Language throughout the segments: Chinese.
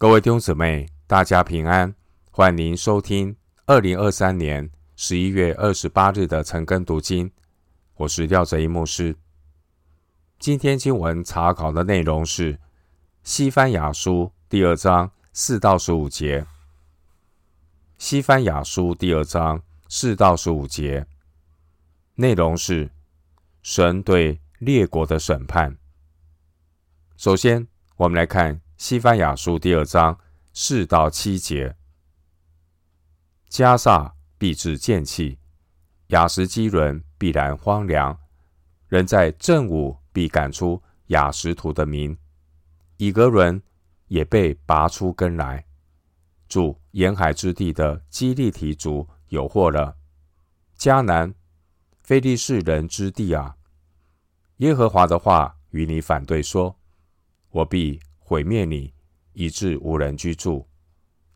各位弟兄姊妹，大家平安，欢迎您收听二零二三年十一月二十八日的晨更读经。我是廖哲一牧师。今天经文查考的内容是《西番雅书》第二章四到十五节，《西番雅书》第二章四到十五节内容是神对列国的审判。首先，我们来看。西班牙书第二章四到七节：加萨必致剑气，亚什基伦必然荒凉。人在正午必赶出亚什图的民，以格伦也被拔出根来。住沿海之地的基利提族有祸了。迦南非利士人之地啊！耶和华的话与你反对说：我必。毁灭你，以致无人居住。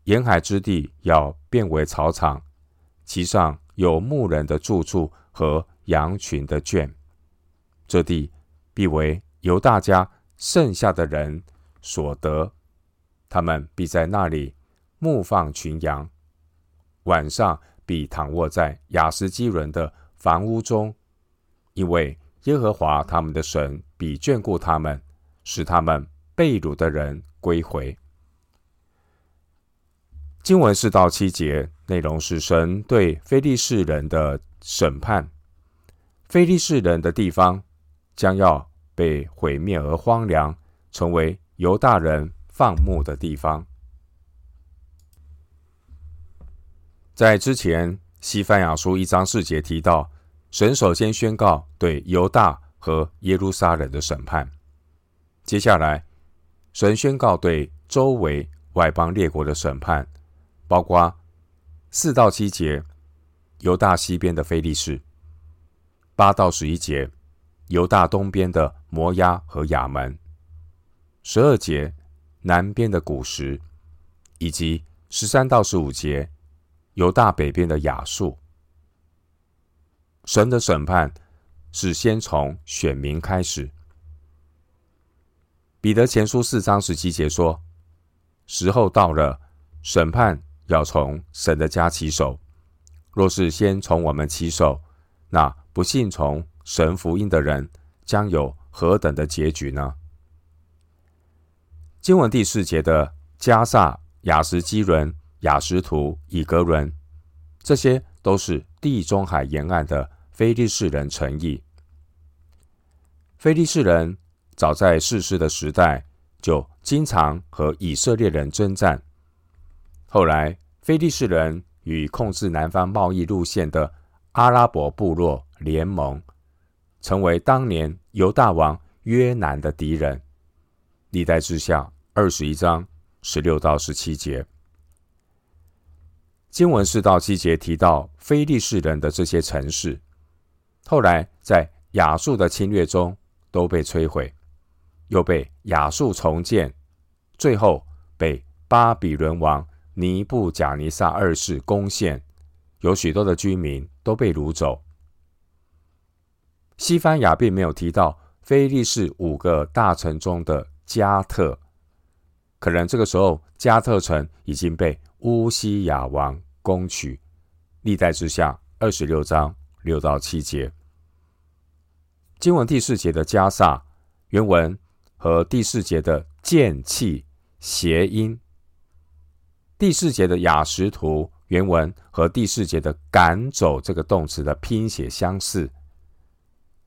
沿海之地要变为草场，其上有牧人的住处和羊群的圈。这地必为由大家剩下的人所得，他们必在那里牧放群羊，晚上必躺卧在亚实基伦的房屋中，因为耶和华他们的神必眷顾他们，使他们。被掳的人归回。经文四到七节内容是神对非利士人的审判，非利士人的地方将要被毁灭而荒凉，成为犹大人放牧的地方。在之前，西番雅书一章四节提到，神首先宣告对犹大和耶路撒冷的审判，接下来。神宣告对周围外邦列国的审判，包括四到七节犹大西边的非利士，八到十一节犹大东边的摩押和亚门，十二节南边的古实，以及十三到十五节犹大北边的亚述。神的审判是先从选民开始。彼得前书四章十七节说：“时候到了，审判要从神的家起手。若是先从我们起手，那不信从神福音的人将有何等的结局呢？”经文第四节的加萨、雅什基伦、雅什图、以格伦，这些都是地中海沿岸的非利士人城邑。非利士人。早在士师的时代，就经常和以色列人征战。后来，非利士人与控制南方贸易路线的阿拉伯部落联盟，成为当年犹大王约南的敌人。历代志下二十一章十六到十七节，经文四到七节提到非利士人的这些城市，后来在亚述的侵略中都被摧毁。又被亚述重建，最后被巴比伦王尼布贾尼撒二世攻陷，有许多的居民都被掳走。西班牙并没有提到非利士五个大城中的加特，可能这个时候加特城已经被乌西雅王攻取。历代之下二十六章六到七节，经文第四节的迦萨原文。和第四节的剑气谐音，第四节的雅实图原文和第四节的赶走这个动词的拼写相似。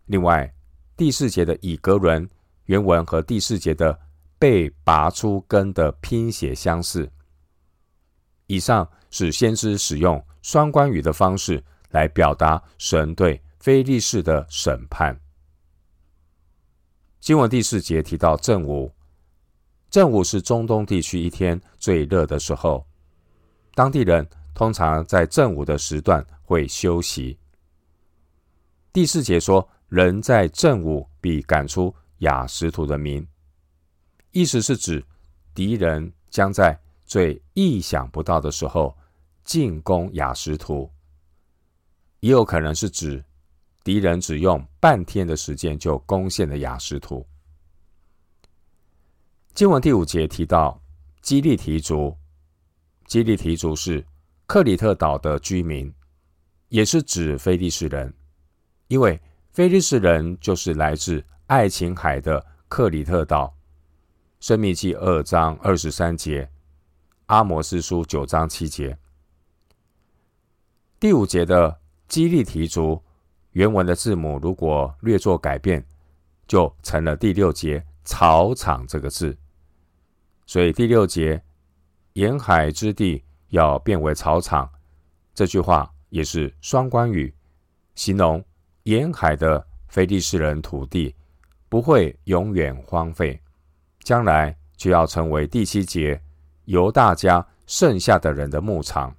另外，第四节的以格伦原文和第四节的被拔出根的拼写相似。以上是先知使用双关语的方式来表达神对非利士的审判。经文第四节提到正午，正午是中东地区一天最热的时候，当地人通常在正午的时段会休息。第四节说，人在正午必赶出雅什图的民，意思是指敌人将在最意想不到的时候进攻雅什图，也有可能是指。敌人只用半天的时间就攻陷了雅士图。经文第五节提到基利提族。基利提族是克里特岛的居民，也是指非利士人，因为非利士人就是来自爱琴海的克里特岛。申命记二章二十三节，阿摩斯书九章七节。第五节的基利提族原文的字母如果略作改变，就成了第六节草场这个字。所以第六节沿海之地要变为草场，这句话也是双关语，形容沿海的非利士人土地不会永远荒废。将来就要成为第七节由大家剩下的人的牧场。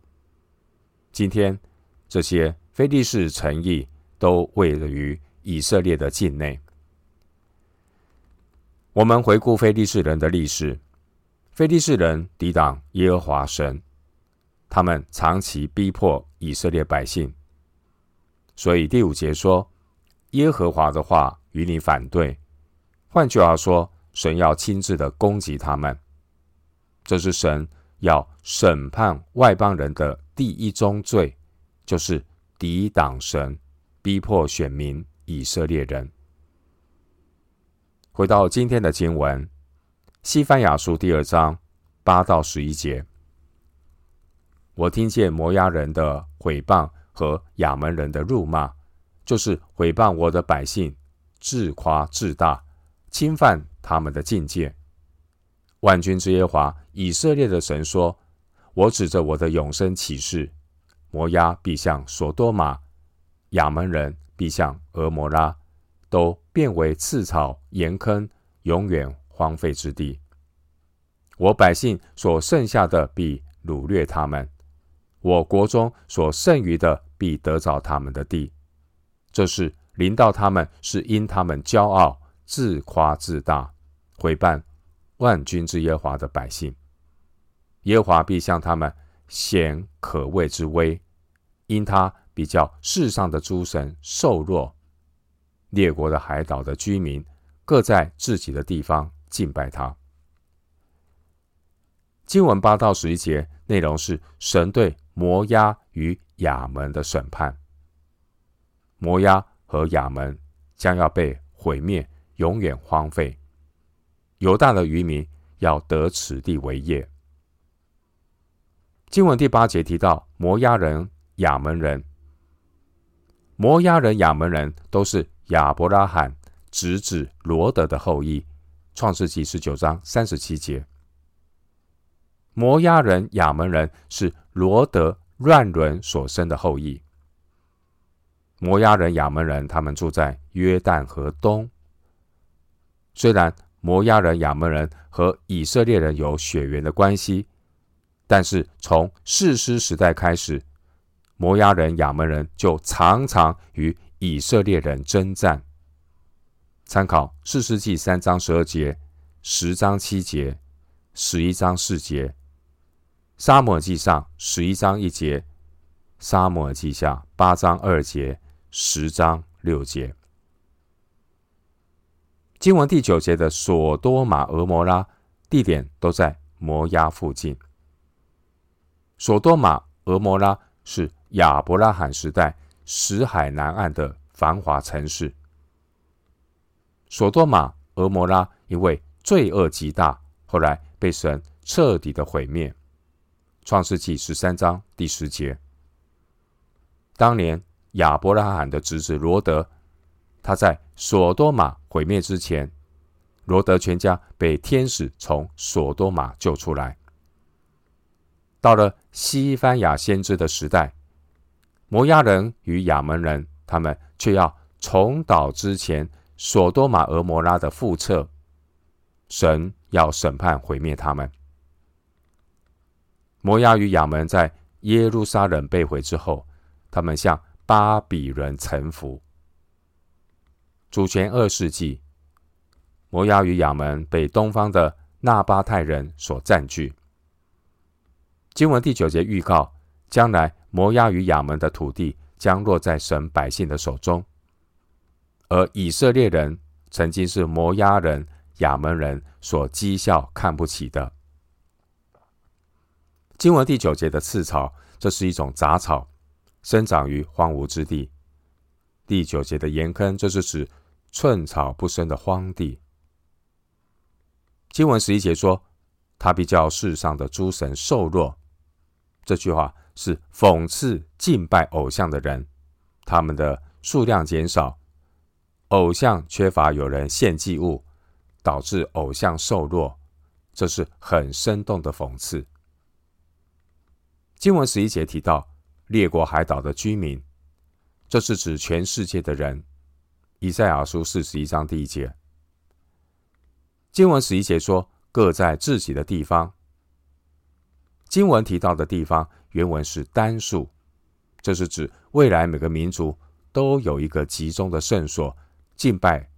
今天这些非利士城邑都位于以色列的境内。我们回顾非利士人的历史，非利士人抵挡耶和华神，他们长期逼迫以色列百姓。所以第五节说：“耶和华的话与你反对。”换句话说。神要亲自的攻击他们，这是神要审判外邦人的第一宗罪，就是抵挡神，逼迫选民以色列人。回到今天的经文，西番雅书第二章八到十一节，我听见摩押人的毁谤和亚门人的辱骂，就是毁谤我的百姓，自夸自大，侵犯。他们的境界，万军之耶华以色列的神说：“我指着我的永生起誓，摩押必像所多玛，亚门人必像俄摩拉，都变为刺草盐坑，永远荒废之地。我百姓所剩下的必掳掠他们，我国中所剩余的必得着他们的地。这是临到他们，是因他们骄傲自夸自大。”毁谤万军之耶华的百姓，耶华必向他们显可畏之威，因他比较世上的诸神瘦弱，列国的海岛的居民各在自己的地方敬拜他。经文八到十一节内容是神对摩押与亚门的审判，摩押和亚门将要被毁灭，永远荒废。犹大的渔民要得此地为业。经文第八节提到摩押人、亚门人，摩押人、亚门人都是亚伯拉罕侄子罗德的后裔。创世记十九章三十七节，摩押人、亚门人是罗德乱伦所生的后裔。摩押人、亚门人，他们住在约旦河东，虽然。摩押人、亚门人和以色列人有血缘的关系，但是从士师时代开始，摩押人、亚门人就常常与以色列人争战。参考四世纪三章十二节、十章七节、十一章四节、撒母耳记上十一章一节、撒母耳记下八章二节、十章六节。经文第九节的所多玛、俄摩拉地点都在摩押附近。所多玛、俄摩拉是亚伯拉罕时代死海南岸的繁华城市。所多玛、俄摩拉因为罪恶极大，后来被神彻底的毁灭。创世纪十三章第十节。当年亚伯拉罕的侄子罗德。他在所多玛毁灭之前，罗德全家被天使从所多玛救出来。到了西番雅先知的时代，摩押人与亚门人，他们却要重蹈之前所多玛、俄摩拉的覆辙，神要审判毁灭他们。摩押与亚门在耶路撒冷被毁之后，他们向巴比伦臣服。主前二世纪，摩押与亚门被东方的纳巴泰人所占据。经文第九节预告，将来摩押与亚门的土地将落在神百姓的手中，而以色列人曾经是摩押人、亚门人所讥笑看不起的。经文第九节的刺草，这是一种杂草，生长于荒芜之地。第九节的盐坑，这是指寸草不生的荒地。经文十一节说，他比较世上的诸神瘦弱。这句话是讽刺敬拜偶像的人，他们的数量减少，偶像缺乏有人献祭物，导致偶像瘦弱。这是很生动的讽刺。经文十一节提到列国海岛的居民，这是指全世界的人。以赛亚书四十一章第一节。经文十一节说，各在自己的地方。经文提到的地方，原文是单数，这是指未来每个民族都有一个集中的圣所，敬拜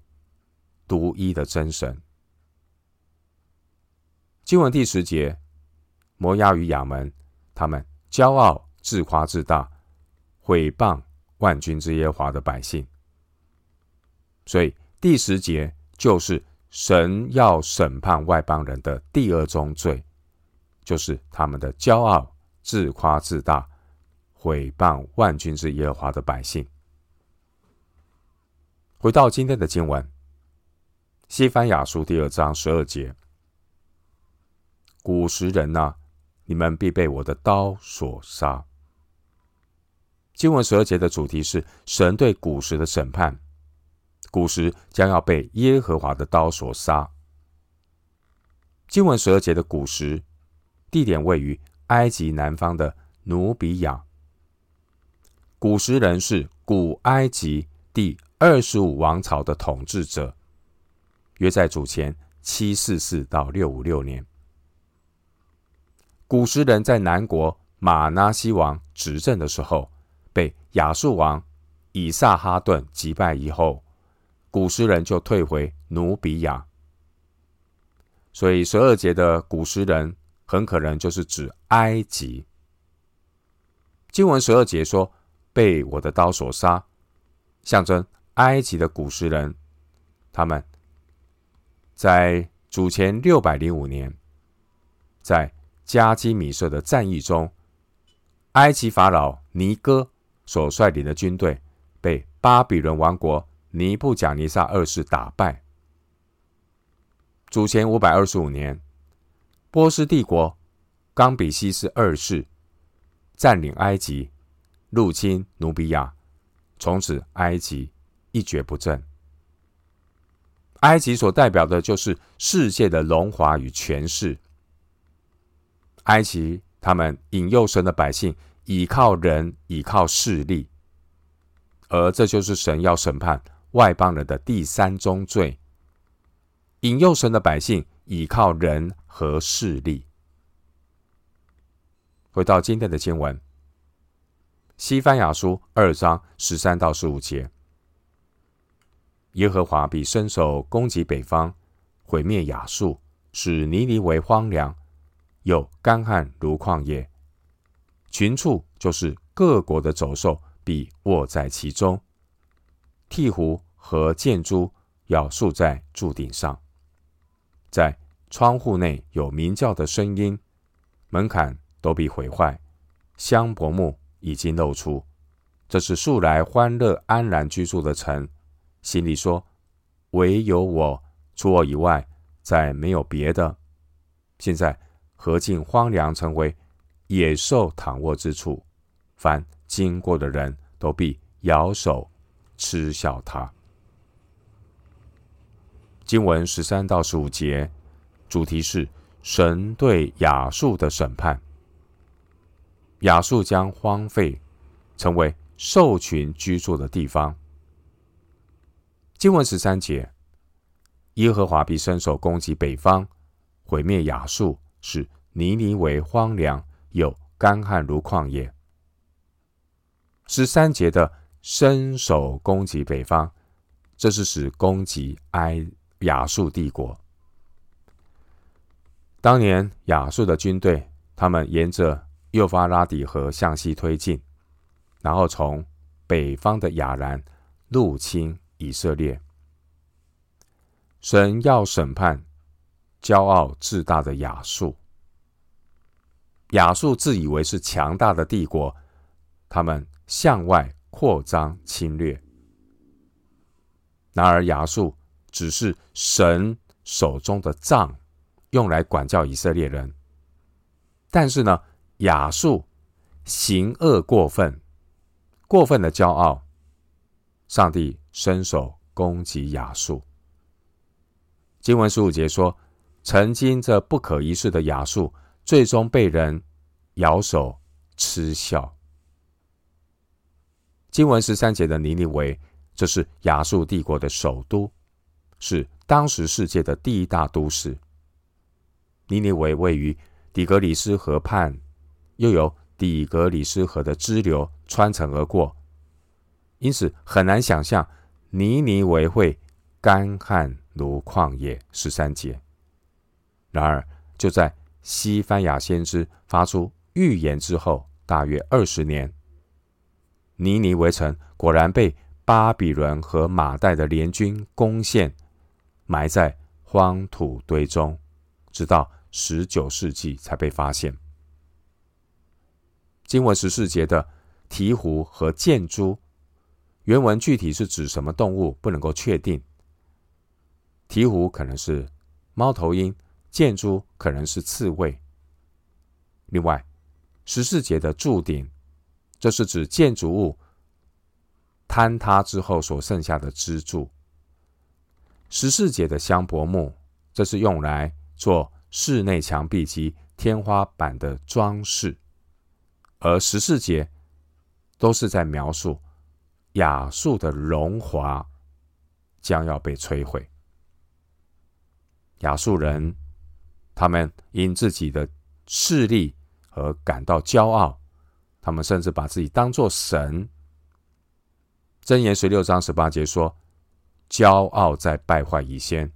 独一的真神。经文第十节，摩押与亚门，他们骄傲自夸自大，毁谤万军之耶和华的百姓。所以第十节就是神要审判外邦人的第二宗罪，就是他们的骄傲自夸自大，毁谤万军之耶和华的百姓。回到今天的经文，西番雅书第二章十二节。古时人呐、你们必被我的刀所杀。经文十二节的主题是神对古时的审判，古时将要被耶和华的刀所杀。经文十二节的古时地点位于埃及南方的努比亚。古时人是古埃及第二十五王朝的统治者，约在主前七四四到六五六年。古时人在南国玛拿西王执政的时候，被亚述王以撒哈顿击败以后，古时人就退回努比亚。所以十二节的古时人很可能就是指埃及。经文十二节说被我的刀所杀，象征埃及的古时人，他们在主前六百零五年，在加基米色的战役中，埃及法老尼哥所率领的军队被巴比伦王国尼布甲尼撒二世打败。主前五百二十五年，波斯帝国冈比西斯二世占领埃及，入侵努比亚，从此埃及一蹶不振。埃及所代表的就是世界的荣华与权势。埃及，他们引诱神的百姓倚靠人，倚靠势力，而这就是神要审判外邦人的第三宗罪：引诱神的百姓倚靠人和势力。回到今天的经文，《西番雅书》二章十三到十五节：耶和华必伸手攻击北方，毁灭亚述，使尼尼微荒凉。有干旱如旷野，群畜就是各国的走兽必卧在其中，鹈鹕和箭猪要宿在柱顶上，在窗户内有鸣叫的声音，门槛都必毁坏，香柏木已经露出。这是素来欢乐安然居住的城，心里说：唯有我，除我以外，再没有别的。现在。何竟荒凉，成为野兽躺卧之处？凡经过的人都必摇手嗤笑他。经文十三到十五节，主题是神对亚述的审判。亚述将荒废，成为兽群居住的地方。经文十三节，耶和华必伸手攻击北方，毁灭亚述。使尼尼为荒凉，有干旱如旷野。十三节的伸手攻击北方，这是指攻击埃亚述帝国。当年亚述的军队，他们沿着幼发拉底河向西推进，然后从北方的亚兰入侵以色列。神要审判。骄傲自大的亚述，亚述自以为是强大的帝国，他们向外扩张侵略。然而，亚述只是神手中的杖，用来管教以色列人。但是呢，亚述行恶过分，过分的骄傲，上帝伸手攻击亚述。经文十五节说，曾经这不可一世的亚述，最终被人摇手嗤笑。经文十三节的尼尼微，这是亚述帝国的首都，是当时世界的第一大都市。尼尼维位于底格里斯河畔，又有底格里斯河的支流穿城而过，因此很难想象尼尼维会干旱如旷野。十三节。然而，就在西班牙先知发出预言之后，大约二十年，尼尼微城果然被巴比伦和马代的联军攻陷，埋在荒土堆中，直到十九世纪才被发现。经文十四节的鹈鹕和箭猪，原文具体是指什么动物不能够确定。鹈鹕可能是猫头鹰，箭猪可能是刺猬。另外，十四节的柱顶，这是指建筑物坍塌之后所剩下的支柱。十四节的香柏木，这是用来做室内墙壁及天花板的装饰。而十四节都是在描述亚述的荣华将要被摧毁。亚述人，他们因自己的势力而感到骄傲，他们甚至把自己当作神。箴言十六章十八节说：“骄傲在败坏以先，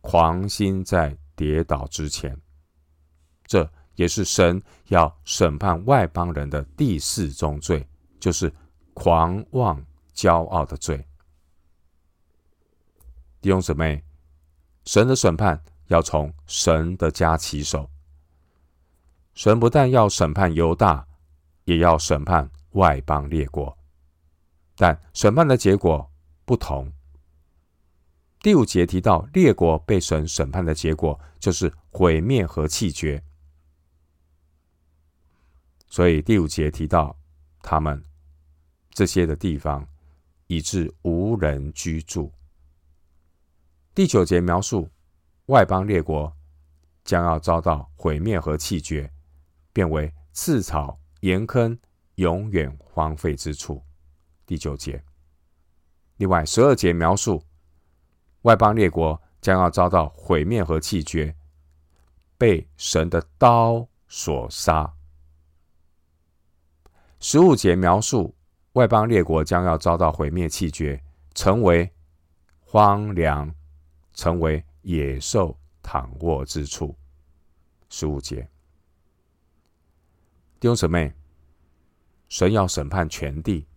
狂心在跌倒之前。”这也是神要审判外邦人的第四宗罪，就是狂妄骄傲的罪。弟兄姊妹，神的审判。要从神的家起手。神不但要审判犹大，也要审判外邦列国，但审判的结果不同。第五节提到列国被神审判的结果，就是毁灭和弃绝。所以第五节提到他们这些的地方，以致无人居住。第九节描述。外邦列国将要遭到毁灭和弃绝，变为刺草盐坑，永远荒废之处。第九节。另外十二节描述外邦列国将要遭到毁灭和弃绝，被神的刀所杀。十五节描述外邦列国将要遭到毁灭弃绝，成为荒凉，成为。野兽躺卧之处，十五节。弟兄姊妹，神要审判全地，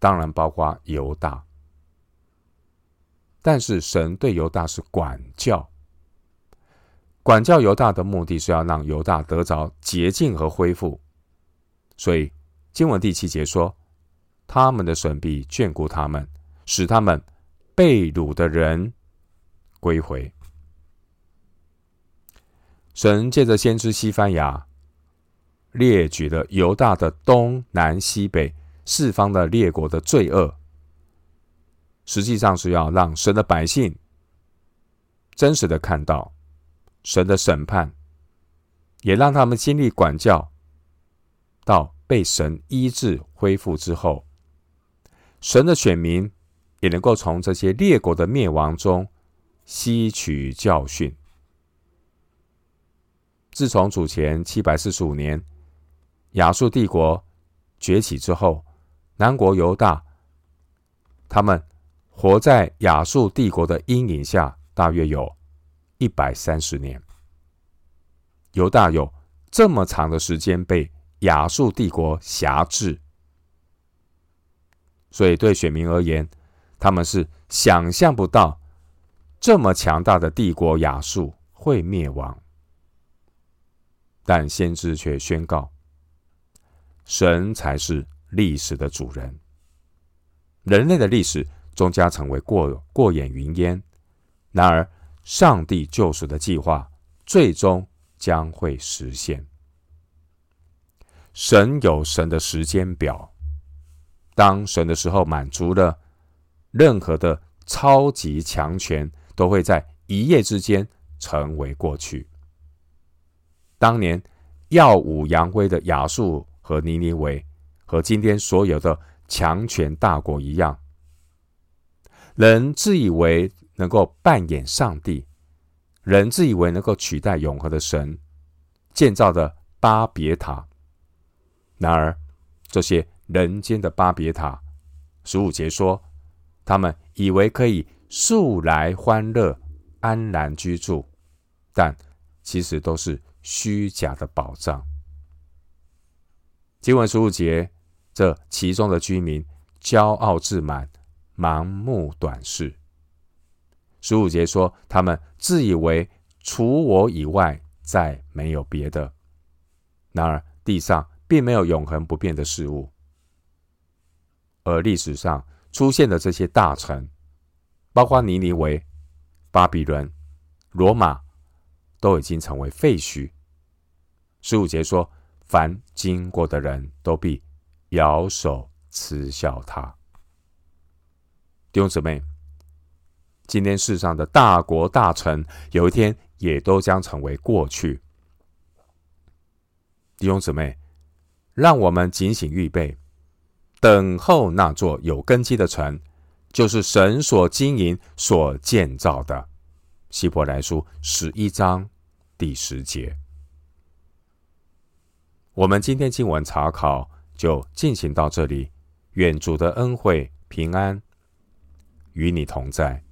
当然包括犹大，但是神对犹大是管教，管教犹大的目的是要让犹大得着洁净和恢复。所以经文第七节说：“他们的神必眷顾他们，使他们被掳的人。”归回。神借着先知西番雅列举了犹大的东南西北四方的列国的罪恶，实际上是要让神的百姓真实的看到神的审判，也让他们经历管教，到被神医治恢复之后，神的选民也能够从这些列国的灭亡中。吸取教训。自从主前七百四十五年亚述帝国崛起之后，南国犹大他们活在亚述帝国的阴影下，大约有一百三十年。犹大有这么长的时间被亚述帝国辖制，所以对选民而言，他们是想象不到。这么强大的帝国亚述会灭亡，但先知却宣告：神才是历史的主人。人类的历史终将成为过过眼云烟。然而，上帝救赎的计划最终将会实现。神有神的时间表，当神的时候满足了，任何的超级强权都会在一夜之间成为过去。当年耀武扬威的亚述和尼尼微，和今天所有的强权大国一样，人自以为能够扮演上帝，人自以为能够取代永恒的神建造的巴别塔。然而，这些人间的巴别塔，十五节说，他们以为可以素来欢乐、安然居住，但其实都是虚假的保障。经文十五节，这其中的居民骄傲自满、盲目短视。十五节说，他们自以为除我以外再没有别的。然而，地上。并没有永恒不变的事物，而历史上出现的这些大城，包括尼尼维、巴比伦、罗马，都已经成为废墟。十五节说：“凡经过的人都必摇手嗤笑他。”弟兄姊妹，今天世上的大国大城，有一天也都将成为过去。弟兄姊妹。让我们警醒预备，等候那座有根基的城，就是神所经营、所建造的。希伯来书十一章第十节。我们今天经文查考就进行到这里，愿主的恩惠平安与你同在。